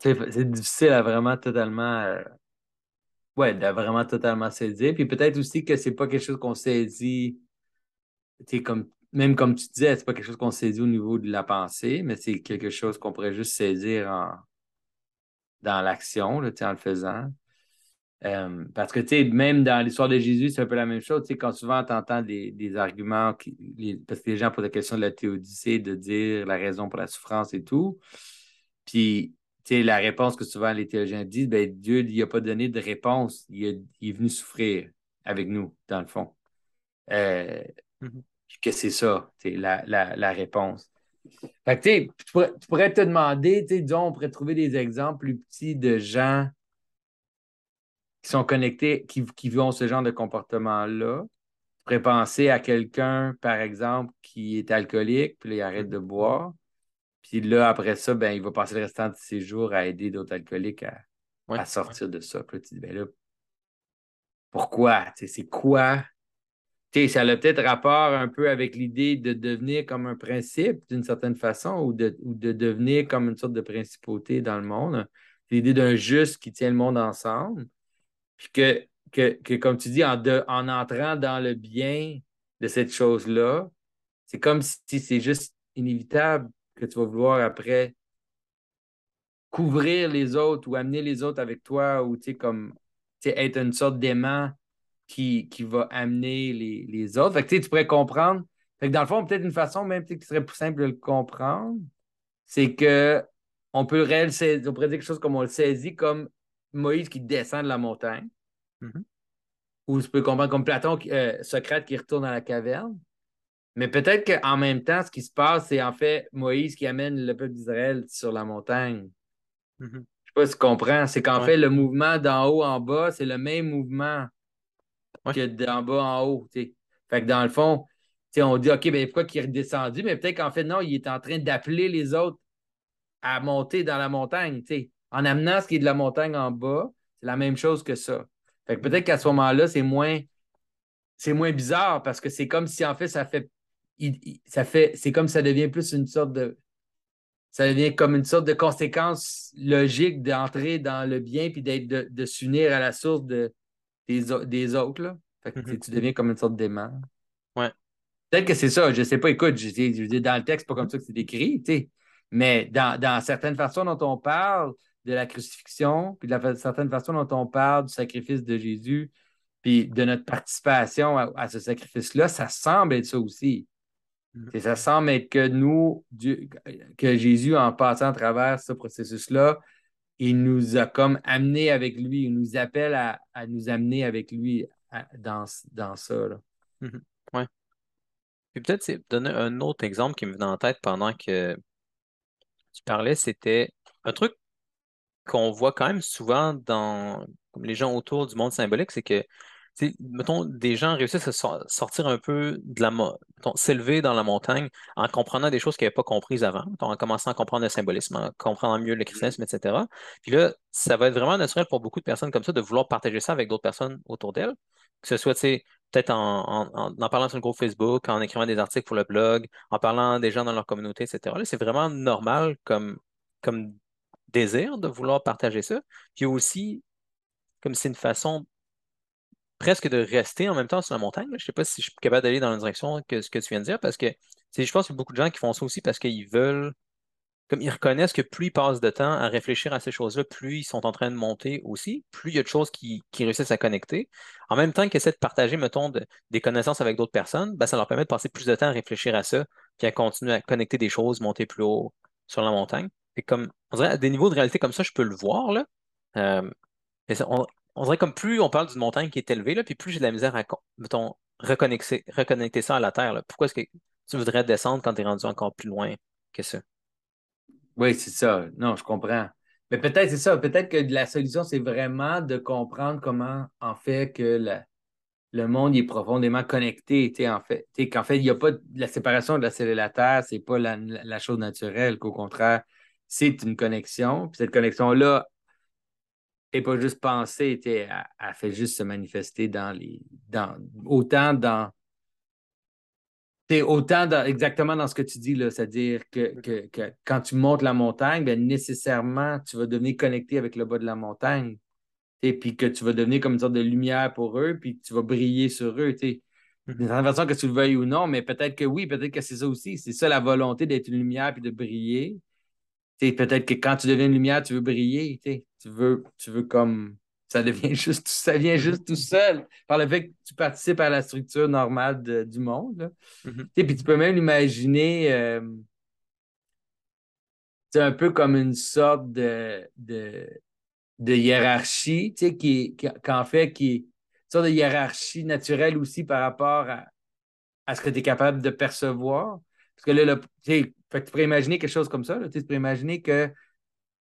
C'est c'est difficile à vraiment totalement, euh, ouais, de vraiment totalement saisir. Puis peut-être aussi que c'est pas quelque chose qu'on saisit, comme, même comme tu disais, c'est pas quelque chose qu'on saisit au niveau de la pensée, mais c'est quelque chose qu'on pourrait juste saisir en, dans l'action, en le faisant. Euh, parce que, même dans l'histoire de Jésus, c'est un peu la même chose. Quand souvent tu entends des, arguments, parce que les gens posent la question de la théodicée, de dire la raison pour la souffrance et tout. Puis, sais, la réponse que souvent les théologiens disent, ben, Dieu, il n'a pas donné de réponse. Il, est venu souffrir avec nous, dans le fond. Euh, mm-hmm. Que c'est ça, la, la, la réponse. Fait que, tu, pourrais, tu pourrais te demander, disons, on pourrait trouver des exemples plus petits de gens qui sont connectés, qui, qui ont ce genre de comportement-là. Tu pourrais penser à quelqu'un, par exemple, qui est alcoolique, puis là, il arrête de boire. Puis là, après ça, ben, il va passer le restant de ses jours à aider d'autres alcooliques à, sortir de ça. Puis là, tu dis, ben là, pourquoi? C'est quoi? Ça a peut-être rapport un peu avec l'idée de devenir comme un principe d'une certaine façon ou de, de, devenir comme une sorte de principauté dans le monde. L'idée d'un juste qui tient le monde ensemble. Puis que, que, comme tu dis, en, en entrant dans le bien de cette chose-là, c'est comme si c'est juste inévitable que tu vas vouloir après couvrir les autres ou amener les autres avec toi ou comme être une sorte d'aimant qui, qui va amener les, les autres. Fait que, tu pourrais comprendre. Fait que dans le fond, peut-être une façon même qui serait plus simple de le comprendre, c'est que on peut le on pourrait dire quelque chose comme on le saisit comme Moïse qui descend de la montagne. Mm-hmm. Ou tu peux comprendre comme Platon, euh, Socrate qui retourne à la caverne. Mais peut-être qu'en même temps, ce qui se passe, c'est en fait Moïse qui amène le peuple d'Israël sur la montagne. Mm-hmm. Je ne sais pas si tu comprends. C'est qu'en fait, le mouvement d'en haut en bas, c'est le même mouvement que d'en bas en haut. Fait que dans le fond, on dit OK, ben pourquoi il est redescendu? Mais peut-être qu'en fait, non, il est en train d'appeler les autres à monter dans la montagne. En amenant ce qui est de la montagne en bas, c'est la même chose que ça. Fait que peut-être qu'à ce moment-là, c'est moins, c'est moins bizarre parce que c'est comme si en fait, ça fait. Ça fait c'est comme ça devient plus une sorte de. Ça devient comme une sorte de conséquence logique d'entrer dans le bien puis d'être de s'unir à la source de, des, autres. Là. Fait que, mm-hmm. Tu deviens comme une sorte d'aimant. Ouais. Peut-être que c'est ça, je sais pas. Écoute, je, je, dis dans le texte, pas comme ça que c'est écrit, mais dans, certaines façons dont on parle de la crucifixion, puis de la certaine façon dont on parle du sacrifice de Jésus, puis de notre participation à, ce sacrifice-là, ça semble être ça aussi. Mm-hmm. ça semble être que nous, que Jésus, en passant à travers ce processus-là, il nous a comme amené avec lui, il nous appelle à, nous amener avec lui dans, dans ça. Mhm. Oui. Puis peut-être c'est donner un autre exemple qui me venait en tête pendant que tu parlais, c'était un truc qu'on voit quand même souvent dans les gens autour du monde symbolique, c'est que mettons, des gens réussissent à sortir un peu de la, s'élever dans la montagne en comprenant des choses qu'ils n'avaient pas comprises avant, en commençant à comprendre le symbolisme, en comprenant mieux le christianisme, etc. Puis là, ça va être vraiment naturel pour beaucoup de personnes comme ça de vouloir partager ça avec d'autres personnes autour d'elles, que ce soit, peut-être en, en, parlant sur le groupe Facebook, en écrivant des articles pour le blog, en parlant des gens dans leur communauté, etc. Là, c'est vraiment normal comme, comme désir de vouloir partager ça. Puis aussi, comme c'est une façon presque de rester en même temps sur la montagne. Je ne sais pas si je suis capable d'aller dans la direction que ce que tu viens de dire, parce que je pense qu'il y a beaucoup de gens qui font ça aussi parce qu'ils veulent, comme ils reconnaissent que plus ils passent de temps à réfléchir à ces choses-là, plus ils sont en train de monter aussi, plus il y a de choses qui, réussissent à connecter. En même temps qu'ils essaient de partager, mettons, des connaissances avec d'autres personnes, ben, ça leur permet de passer plus de temps à réfléchir à ça, puis à continuer à connecter des choses, monter plus haut sur la montagne. Et comme, on dirait, à des niveaux de réalité comme ça, je peux le voir, là. Euh, on dirait comme plus on parle d'une montagne qui est élevée, là, puis plus j'ai de la misère à, mettons, reconnecter, ça à la Terre. Pourquoi est-ce que tu voudrais descendre quand tu es rendu encore plus loin que ça? Oui, c'est ça. Non, je comprends. Mais peut-être, c'est ça. Peut-être que la solution, c'est vraiment de comprendre comment, en fait, que le monde est profondément connecté. En fait, qu'en fait, il n'y a pas la séparation de la cellule de la Terre, c'est pas la, la, chose naturelle, qu'au contraire, c'est une connexion. Puis cette connexion-là et pas juste penser, elle, elle fait juste se manifester dans les. Dans, autant dans. autant dans, exactement dans ce que tu dis, là, c'est-à-dire que, que, quand tu montes la montagne, bien, nécessairement, tu vas devenir connecté avec le bas de la montagne. Et puis que tu vas devenir comme une sorte de lumière pour eux, puis que tu vas briller sur eux. D'une certaine façon, que tu le veuilles ou non, mais peut-être que oui, peut-être que c'est ça aussi. C'est ça la volonté d'être une lumière puis de briller peut-être que quand tu deviens une lumière, tu veux briller, tu veux, tu veux comme ça devient juste, ça vient juste tout seul par le fait que tu participes à la structure normale de- du monde. Mhm. Sais, Puis tu peux même l'imaginer euh, un peu comme une sorte de, de, de hiérarchie, qui, qui- qu'en fait, qui est une sorte de hiérarchie naturelle aussi par rapport à, à ce que tu es capable de percevoir. Parce que là, le- tu sais, fait que tu pourrais imaginer quelque chose comme ça. là, tu pourrais imaginer que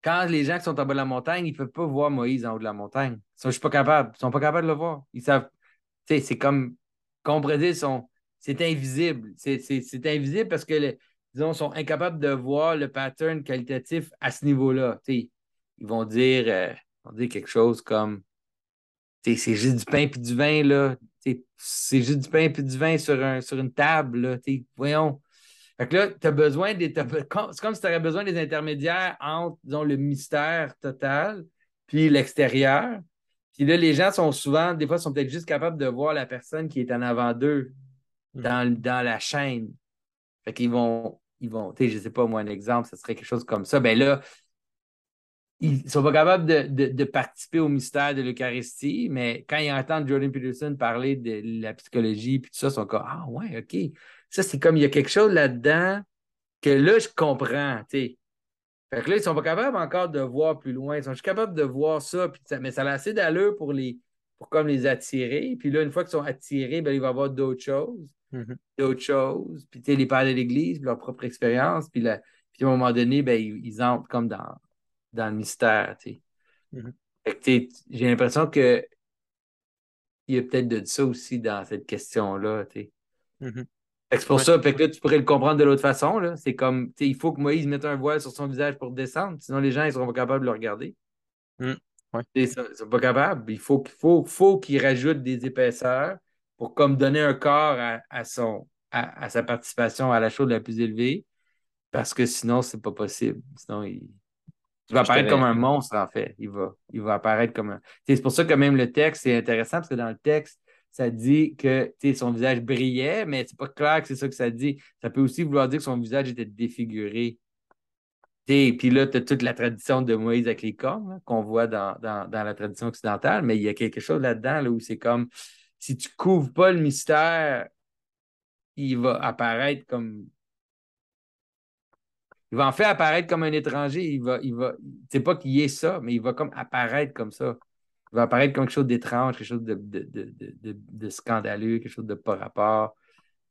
quand les gens qui sont en bas de la montagne, ils ne peuvent pas voir Moïse en haut de la montagne. Ils sont, je suis pas capable. Ils sont pas capables de le voir. Ils savent. C'est comme, dire, sont- c'est invisible. C'est, invisible parce que, le- disons, sont incapables de voir le pattern qualitatif à ce niveau-là. Ils vont dire, euh, vont dire quelque chose comme, c'est juste du pain puis du vin, là. C'est juste du pain puis du vin sur, un, sur une table, là. Voyons. Fait que là, tu as besoin des. C'est comme si tu aurais besoin des intermédiaires entre, disons, le mystère total puis l'extérieur. Puis là, les gens sont souvent, des fois, sont peut-être juste capables de voir la personne qui est en avant d'eux Mhm. dans, dans la chaîne. Fait qu'ils vont, ils vont, tu sais, je sais pas, moi, un exemple, ce serait quelque chose comme ça. Ben là, ils sont pas capables de, de- de participer au mystère de l'Eucharistie, mais quand ils entendent Jordan Peterson parler de la psychologie puis tout ça, ils sont comme Ah ouais, OK. Ça, c'est comme il y a quelque chose là-dedans que là, je comprends, tu sais. Fait que là, ils sont pas capables encore de voir plus loin. Ils sont juste capables de voir ça, puis ça- mais ça a assez d'allure pour les pour comme les attirer. Puis là, une fois qu'ils sont attirés, ben, il va y avoir d'autres choses Mhm. d'autres choses, puis les pères de l'Église, leur propre expérience, puis, la- puis à un moment donné, ben, ils, ils entrent comme dans, dans le mystère, tu sais, j'ai l'impression que il y a peut-être de ça aussi dans cette question-là, sais. C'est pour Ouais. ça, fait que là, tu pourrais le comprendre de l'autre façon. C'est comme, il faut que Moïse mette un voile sur son visage pour descendre, sinon les gens, ils seront pas capables de le regarder. Ouais. Sais, Ils sont pas capables. Il faut, qu'il faut, faut qu'il rajoute des épaisseurs pour comme donner un corps à, à son, à, à sa participation à la chose la plus élevée, parce que sinon, c'est pas possible. Sinon, il, il va apparaître comme un monstre, en fait. Il va, il va apparaître comme un. C'est pour ça que même le texte, c'est intéressant, parce que dans le texte, ça dit que son visage brillait, mais c'est pas clair que c'est ça que ça dit. Ça peut aussi vouloir dire que son visage était défiguré. Puis là, tu as toute la tradition de Moïse avec les cornes qu'on voit dans, dans, la tradition occidentale, mais il y a quelque chose là-dedans là, où c'est comme si tu couvres pas le mystère, il va apparaître comme. Il va en fait apparaître comme un étranger. Il va, il va, c'est pas qu'il y ait ça, mais il va comme apparaître comme ça. Va apparaître comme quelque chose d'étrange, quelque chose de, de, de, de, scandaleux, quelque chose de pas rapport.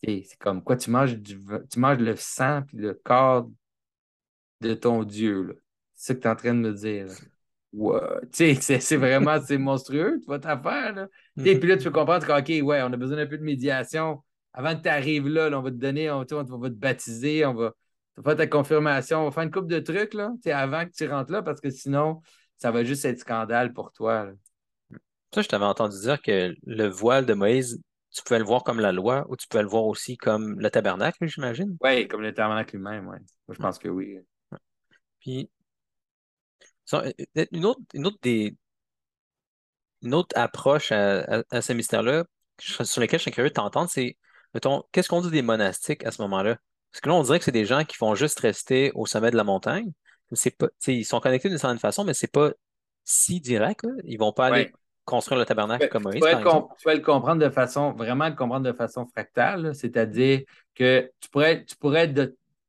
C'est comme quoi tu manges tu manges le sang puis le corps de ton Dieu. C'est ça que tu es en train de me dire. sais, c'est vraiment monstrueux, tu vas t'affaire. Là. Tu sais, Mhm. Puis là, tu peux comprendre que, OK, ouais, on a besoin d'un peu de médiation. Avant que tu arrives là, là, on va te donner, on, va te baptiser, on va, faire ta confirmation, on va faire une couple de trucs là, avant que tu rentres là, parce que sinon, ça va juste être scandale pour toi. Ça, je t'avais entendu dire que le voile de Moïse, tu pouvais le voir comme la loi ou tu pouvais le voir aussi comme le tabernacle, j'imagine? Oui, comme le tabernacle lui-même, oui. Je pense que oui. Puis, ça, euh, une autre, une autre des, une autre approche à, à- à ce mystère-là, sur lequel je suis curieux de t'entendre, c'est, mettons, qu'est-ce qu'on dit des monastiques à ce moment-là? Parce que là, on dirait que c'est des gens qui vont juste rester au sommet de la montagne. C'est pas, ils sont connectés d'une certaine façon, mais c'est pas si direct, là. Ils vont pas aller Ouais. Construire le tabernacle comme Moïse, le tu pourrais le comprendre de façon, vraiment le comprendre de façon fractale, c'est-à-dire que tu pourrais, tu pourrais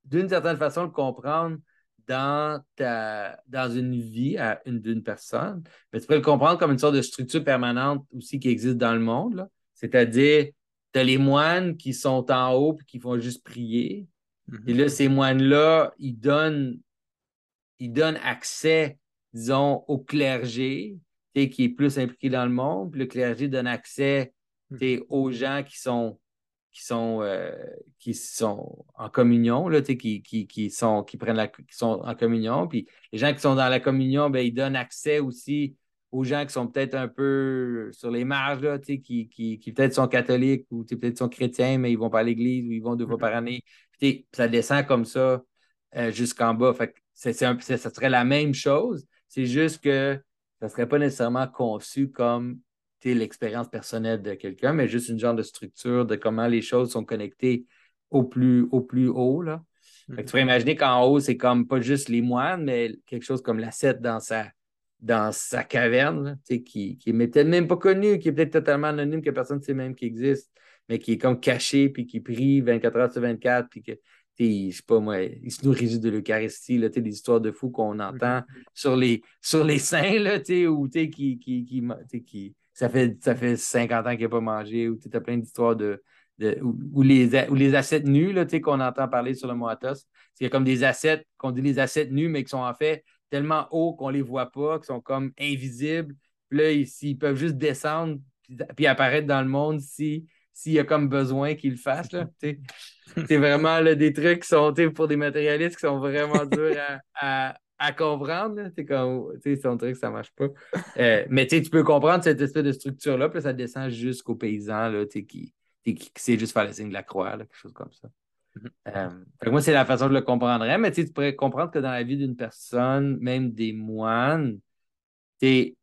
d'une certaine façon le comprendre dans, ta, dans une vie à une, d'une personne, mais tu pourrais le comprendre comme une sorte de structure permanente aussi qui existe dans le monde. C'est-à-dire, tu as les moines qui sont en haut et qui font juste prier. Mhm. Et là, ces moines-là, ils donnent, ils donnent accès, disons, au clergé, qui est plus impliqué dans le monde. Puis le clergé donne accès sais, aux gens qui sont, qui sont, euh, qui sont en communion, là, qui, qui, qui, sont, qui, prennent la, qui sont en communion. Puis les gens qui sont dans la communion, ben, ils donnent accès aussi aux gens qui sont peut-être un peu sur les marges, là, qui, qui, qui peut-être sont catholiques ou peut-être sont chrétiens, mais ils vont pas à l'église ou ils vont deux fois par année. Puis, ça descend comme ça euh, jusqu'en bas. Fait que c'est, c'est un- c'est- ça serait la même chose. C'est juste que ça ne serait pas nécessairement conçu comme l'expérience personnelle de quelqu'un, mais juste une genre de structure de comment les choses sont connectées au plus, au plus haut. Là. Tu pourrais imaginer qu'en haut, c'est comme pas juste les moines, mais quelque chose comme l'ascète dans sa, dans sa caverne, qui, qui est peut-être même pas connu, qui est peut-être totalement anonyme, que personne ne sait même qu'il existe, mais qui est comme caché, puis qui prie 24 heures sur 24, puis que, je sais pas moi, il se nourrit de l'Eucharistie, là, des histoires de fous qu'on entend mm-hmm. sur, les, sur les saints, là, ou qui, qui, qui, qui, ça fait, ça fait 50 ans qu'il n'a pas mangé, ou tu as plein d'histoires de, ou, les, ou les assets nus qu'on entend parler sur le Moatos. C'est comme des assets, qu'on dit les assets nus, mais qui sont en fait tellement hauts qu'on ne les voit pas, qui sont comme invisibles. Puis là, ils, peuvent juste descendre puis, apparaître dans le monde s'il y a comme besoin qu'ils le fassent. C'est vraiment des trucs qui sont pour des matérialistes qui sont vraiment durs à, comprendre. C'est comme, son truc, ça ne marche pas. Euh, mais tu peux comprendre cette espèce de structure-là, puis ça descend jusqu'aux paysans là, qui, qui, sait juste faire le signe de la croix, quelque chose comme ça. Mhm. Euh, moi, c'est la façon que je le comprendrais, mais tu pourrais comprendre que dans la vie d'une personne, même des moines, tu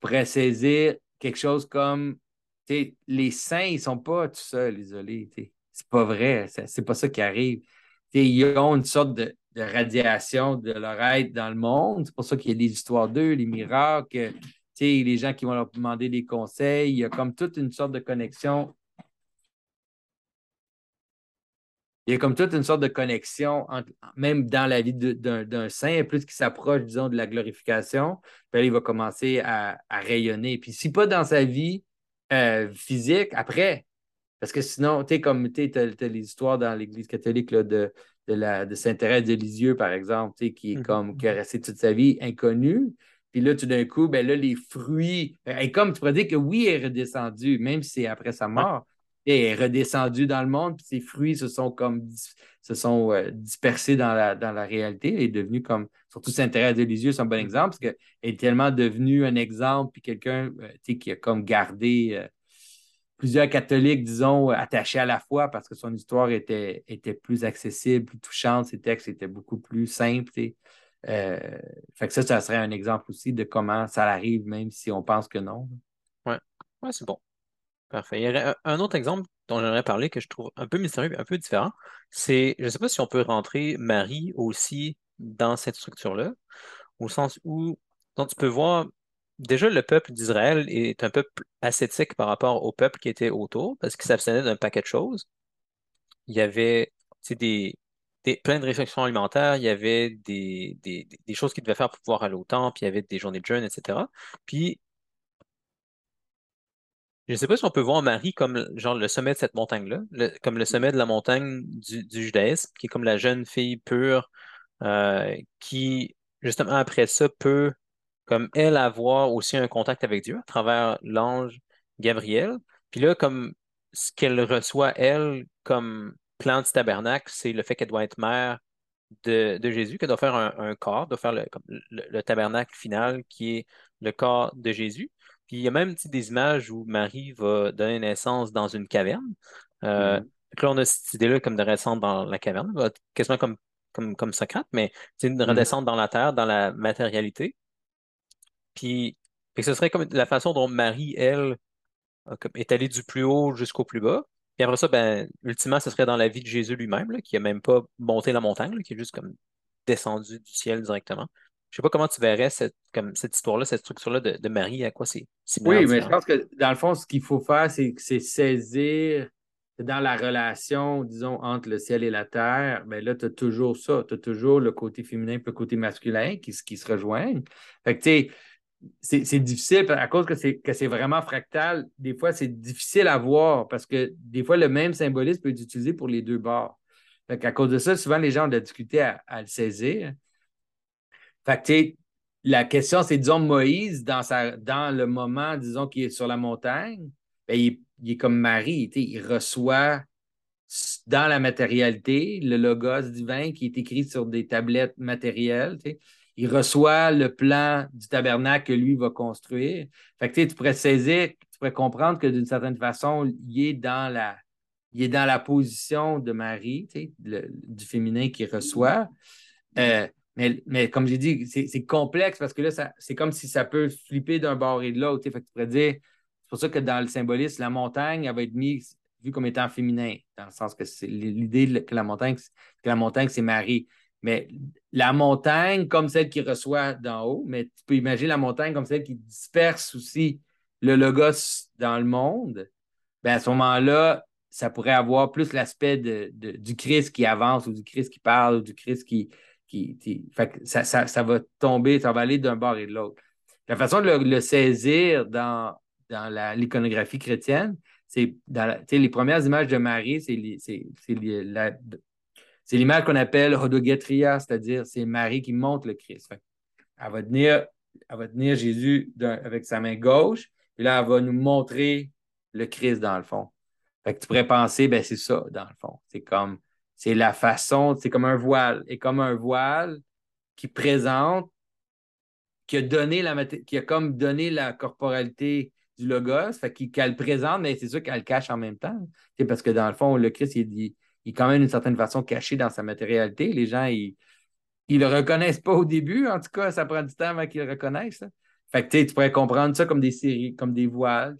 pourrais saisir quelque chose comme les saints, ils ne sont pas tout seuls, isolés. C'est pas vrai, c'est pas ça qui arrive. ils ont une sorte de, radiation de leur être dans le monde. C'est pour ça qu'il y a des histoires d'eux, les miracles, les gens qui vont leur demander des conseils. Il y a comme toute une sorte de connexion il y a comme toute une sorte de connexion, même dans la vie d'un saint, plus qu'il s'approche, disons, de la glorification, puis il va commencer à, rayonner. Puis si pas dans sa vie euh, physique, après, parce que sinon, tu sais, comme tu as, les histoires dans l'Église catholique de, de, la, de Saint-Thérèse de Lisieux, par exemple, qui est mm-hmm. comme qui a resté toute sa vie inconnue. Puis là, tout d'un coup, ben là, les fruits. Et comme tu pourrais dire que oui, elle est redescendue, même si c'est après sa mort est redescendu dans le monde, puis ses fruits se sont comme se sont euh, dispersés dans la, dans la réalité. Elle est devenue comme, surtout Saint-Thérèse de Lisieux, c'est un bon exemple, parce qu'elle est tellement devenue un exemple, puis quelqu'un euh, qui a comme gardé euh, plusieurs catholiques, disons, attachés à la foi parce que son histoire était, était plus accessible, plus touchante, ses textes étaient beaucoup plus simples. fait que ça, ça serait un exemple aussi de comment ça arrive, même si on pense que non. Oui, ouais, c'est bon. Parfait. Il y aurait un autre exemple dont j'aimerais parler que je trouve un peu mystérieux, un peu différent. C'est, je ne sais pas si on peut rentrer Marie aussi dans cette structure-là, au sens où, donc tu peux voir, déjà le peuple d'Israël est un peuple ascétique par rapport au peuple qui était autour, parce qu'il s'abstenait d'un paquet de choses. Il y avait des, des, plein de restrictions alimentaires, il y avait des, des, des choses qu'ils devaient faire pour pouvoir aller au temple, puis il y avait des journées de jeûne, etc. Puis je ne sais pas si on peut voir Marie comme genre le sommet de cette montagne-là, comme le sommet de la montagne du, judaïsme, qui est comme la jeune fille pure euh, qui, justement, après ça, peut, comme elle, avoir aussi un contact avec Dieu à travers l'ange Gabriel. Puis là, comme ce qu'elle reçoit, elle, comme plan du tabernacle, c'est le fait qu'elle doit être mère de, Jésus, qu'elle doit faire un, corps, doit faire le tabernacle final qui est le corps de Jésus. Puis il y a même des images où Marie va donner naissance dans une caverne. Euh, mm-hmm. Là, on a cette idée-là comme de redescendre dans la caverne, quasiment comme, comme, comme Socrate, mais c'est une mm-hmm. redescendre dans la terre, dans la matérialité. Puis ce serait comme la façon dont Marie, elle, est allée du plus haut jusqu'au plus bas. Puis après ça, ben, ultimement, ce serait dans la vie de Jésus lui-même, qui n'a même pas monté la montagne, qui est juste comme descendu du ciel directement. Je sais pas comment tu verrais cette, comme, cette histoire-là, cette structure-là de, Marie, à quoi c'est Oui, mais je pense que dans le fond, ce qu'il faut faire, c'est saisir dans la relation, disons, entre le ciel et la terre, bien là, tu as toujours ça. Tu as toujours le côté féminin et le côté masculin qui, qui se rejoignent. Fait que, tu sais, c'est difficile à cause que c'est vraiment fractal. Des fois, c'est difficile à voir parce que des fois, le même symbolisme peut être utilisé pour les deux bords. Fait à cause de ça, souvent, les gens ont de la difficulté à le saisir. Fait la question, c'est, disons, Moïse, dans le moment, disons, qu'il est sur la montagne, ben, il, est comme Marie, il reçoit dans la matérialité le logos divin qui est écrit sur des tablettes matérielles. Il reçoit le plan du tabernacle que lui va construire. Fait que, tu pourrais saisir, tu pourrais comprendre que d'une certaine façon, il est dans la, il est dans la position de Marie, du féminin qui reçoit. Euh, mais, comme j'ai dit, c'est complexe parce que là, c'est comme si ça peut flipper d'un bord et de l'autre. tu pourrais dire, c'est pour ça que dans le symbolisme, la montagne, elle va être mise vue comme étant féminin, dans le sens que c'est l'idée que la montagne, que la montagne, c'est Marie. Mais la montagne comme celle qui reçoit d'en haut, mais tu peux imaginer la montagne comme celle qui disperse aussi le logos dans le monde. Ben à ce moment-là, ça pourrait avoir plus l'aspect de, du Christ qui avance ou du Christ qui parle ou du Christ qui. Qui, ça, ça, va tomber, ça va aller d'un bord et de l'autre. La façon de le, saisir dans, dans l'iconographie chrétienne, c'est dans les premières images de Marie, c'est l'image qu'on appelle Hodogetria, c'est-à-dire c'est Marie qui montre le Christ. elle, va tenir, elle va tenir Jésus avec sa main gauche, et là, elle va nous montrer le Christ dans le fond. Fait que tu pourrais penser, ben c'est ça, dans le fond. C'est comme, c'est la façon, c'est comme un voile. Et comme un voile qui présente, qui a donné la qui a comme donné la corporalité du logos, fait qu'elle présente, mais c'est sûr qu'elle le cache en même temps. Parce que dans le fond, le Christ, il, il, est quand même d'une certaine façon caché dans sa matérialité. Les gens, ils ne le reconnaissent pas au début. En tout cas, ça prend du temps avant qu'ils le reconnaissent. Fait que tu pourrais comprendre ça comme des séries, comme des voiles.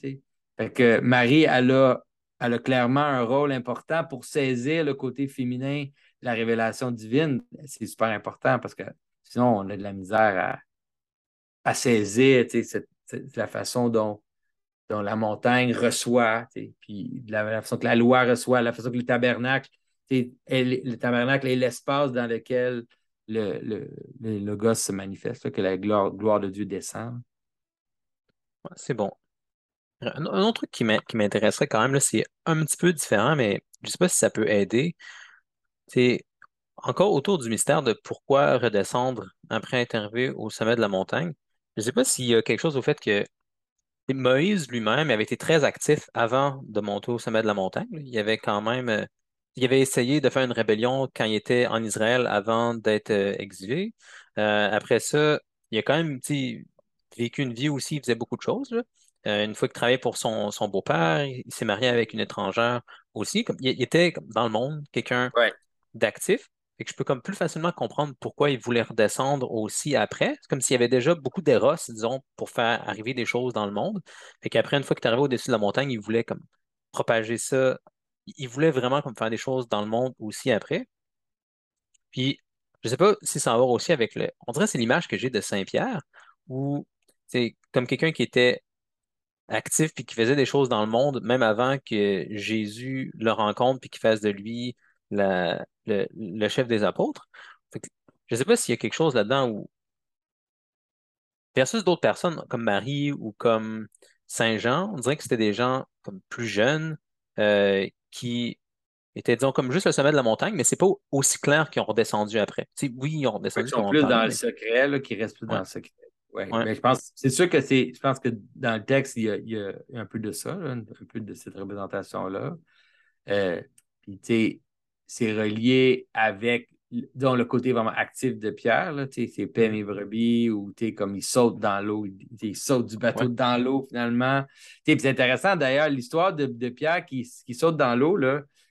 Fait que Marie, elle a elle a clairement un rôle important pour saisir le côté féminin la révélation divine. C'est super important parce que sinon, on a de la misère à, saisir la façon dont, dont, la montagne reçoit, puis la, façon que la loi reçoit, la façon que le tabernacle, le tabernacle est l'espace dans lequel le, le, le, se manifeste, que la gloire, gloire de Dieu descend. C'est bon. Un, autre truc qui m'intéresserait quand même, c'est un petit peu différent, mais je ne sais pas si ça peut aider. C'est encore autour du mystère de pourquoi redescendre après être arrivé au sommet de la montagne. Je ne sais pas s'il y a quelque chose au fait que Moïse lui-même avait été très actif avant de monter au sommet de la montagne. Il avait quand même, euh, il avait essayé de faire une rébellion quand il était en Israël avant d'être euh, exilé. Euh, après ça, il a quand même vécu une vie aussi, il faisait beaucoup de choses. Là. Euh, une fois qu'il travaillait pour son, beau-père, il, s'est marié avec une étrangère aussi. Comme, il, était dans le monde quelqu'un d'actif. Et que je peux comme plus facilement comprendre pourquoi il voulait redescendre aussi après. C'est comme s'il y avait déjà beaucoup d'éros, disons, pour faire arriver des choses dans le monde. Et qu'après, une fois qu'il est arrivé au-dessus de la montagne, il voulait comme propager ça. Il voulait vraiment comme faire des choses dans le monde aussi après. Puis, je sais pas si ça va voir aussi avec le. On dirait que c'est l'image que j'ai de Saint-Pierre, où c'est comme quelqu'un qui était actif puis qui faisait des choses dans le monde, même avant que Jésus le rencontre puis qu'il fasse de lui le, chef des apôtres. je ne sais pas s'il y a quelque chose là-dedans où, versus d'autres personnes comme Marie ou comme Saint Jean, on dirait que c'était des gens comme plus jeunes euh, qui étaient, disons, comme juste le sommet de la montagne, mais c'est pas aussi clair qu'ils ont redescendu après. oui, ils ont redescendu. Ils sont plus dans le secret, là, qui restent plus dans le secret. Oui, mais je pense, c'est sûr que c'est, je pense que dans le texte, il y a, un peu de ça, un peu de cette représentation-là. Euh, puis, tu sais, c'est relié avec dans le côté vraiment actif de Pierre, là, c'est paix mes brebis, ou comme il saute dans l'eau, il, saute du bateau dans l'eau finalement. C'est intéressant d'ailleurs, l'histoire de, Pierre qui, qui, saute dans l'eau,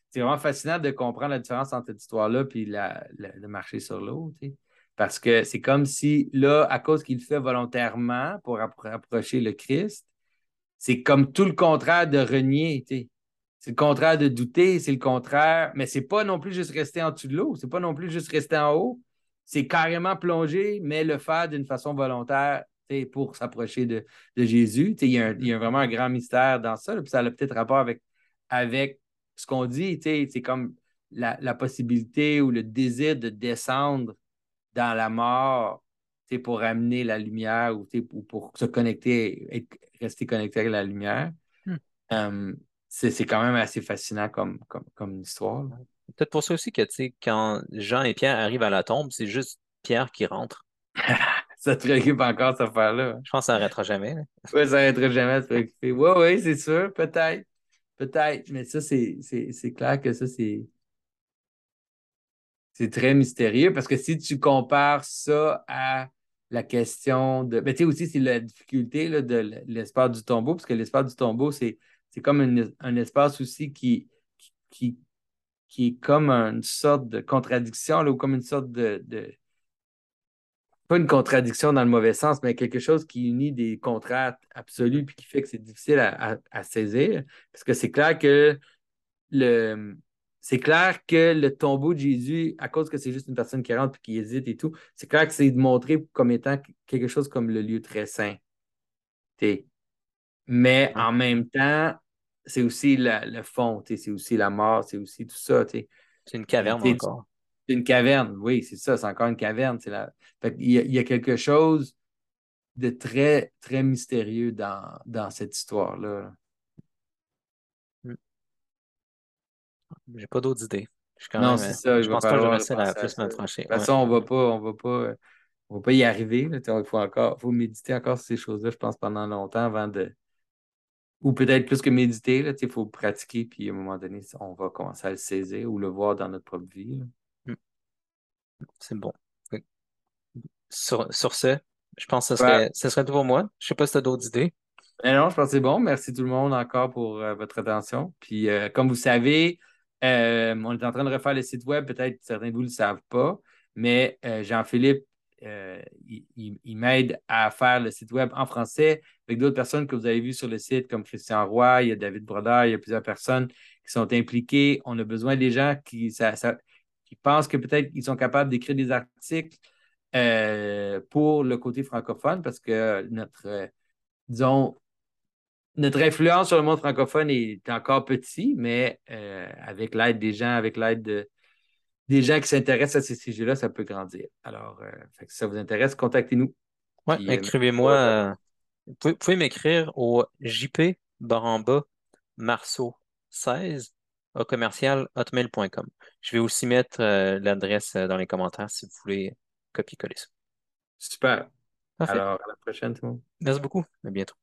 c'est vraiment fascinant de comprendre la différence entre cette histoire-là et la, de marcher sur l'eau. Parce que c'est comme si, là, à cause qu'il fait volontairement pour rapprocher le Christ, c'est comme tout le contraire de renier. C'est le contraire de douter, c'est le contraire, mais c'est pas non plus juste rester en dessous de l'eau, c'est pas non plus juste rester en haut, c'est carrément plonger, mais le faire d'une façon volontaire pour s'approcher de, Jésus. Il y, a vraiment un grand mystère dans ça, puis ça a peut-être rapport avec, avec ce qu'on dit, c'est comme la, possibilité ou le désir de descendre dans la mort pour amener la lumière ou, ou pour se connecter, rester connecté avec la lumière. Hmm. Euh, c'est quand même assez fascinant comme, comme, comme histoire. Peut-être pour ça aussi que quand Jean et Pierre arrivent à la tombe, c'est juste Pierre qui rentre. ça te préoccupe encore cette affaire-là? Je pense que ça n'arrêtera jamais. Oui, ça n'arrêtera jamais Oui, oui, c'est sûr, peut-être. Peut-être, mais ça, c'est clair que ça, c'est c'est très mystérieux parce que si tu compares ça à la question de. Ben, tu sais, aussi, c'est la difficulté là, de l'espace du tombeau, parce que l'espace du tombeau, c'est comme un espace aussi qui, qui, qui est comme une sorte de contradiction, là, ou comme une sorte de, Pas une contradiction dans le mauvais sens, mais quelque chose qui unit des contrats absolus puis qui fait que c'est difficile à, à saisir. Parce que c'est clair que le c'est clair que le tombeau de Jésus, à cause que c'est juste une personne qui rentre et qui hésite et tout, c'est clair que c'est montré comme étant quelque chose comme le lieu très saint. Mais en même temps, c'est aussi le fond, c'est aussi la mort, c'est aussi tout ça. C'est une caverne encore. C'est une caverne, oui, c'est ça, c'est encore une caverne. La... il, y a, quelque chose de très, très mystérieux dans, dans cette histoire-là. J'ai pas d'autres idées. non, c'est ça. Je pense pas que je vais rester la, plus semaine prochaine. De toute façon, on va pas, on va pas, on va pas y arriver. Il faut encore, faut méditer encore sur ces choses-là, je pense, pendant longtemps avant de. Ou peut-être plus que méditer, il faut pratiquer, puis à un moment donné, on va commencer à le saisir ou le voir dans notre propre vie. Hmm. C'est bon. Sur, sur ce, je pense que ce serait, ce serait tout pour moi. Je sais pas si tu as d'autres idées. Mais non, je pense que c'est bon. Merci tout le monde encore pour euh, votre attention. Puis, euh, comme vous savez, euh, on est en train de refaire le site web, peut-être certains de vous ne le savent pas, mais euh, Jean-Philippe, euh, il, m'aide à faire le site web en français avec d'autres personnes que vous avez vues sur le site, comme Christian Roy, il y a David Brodeur, il y a plusieurs personnes qui sont impliquées. On a besoin des gens qui, qui pensent que peut-être qu'ils sont capables d'écrire des articles pour le côté francophone parce que notre, disons, notre influence sur le monde francophone est encore petit, mais euh, avec l'aide des gens, avec l'aide des gens qui s'intéressent à ces sujets-là, ça peut grandir. Alors, euh, si ça vous intéresse, contactez-nous. Oui, euh, écrivez-moi. vous pouvez, m'écrire au JP Baramba Marceau 16 au commercial hotmail.com. Je vais aussi mettre l'adresse dans les commentaires si vous voulez copier-coller ça. Super. Alors, à la prochaine, tout le monde. Merci beaucoup. À bientôt.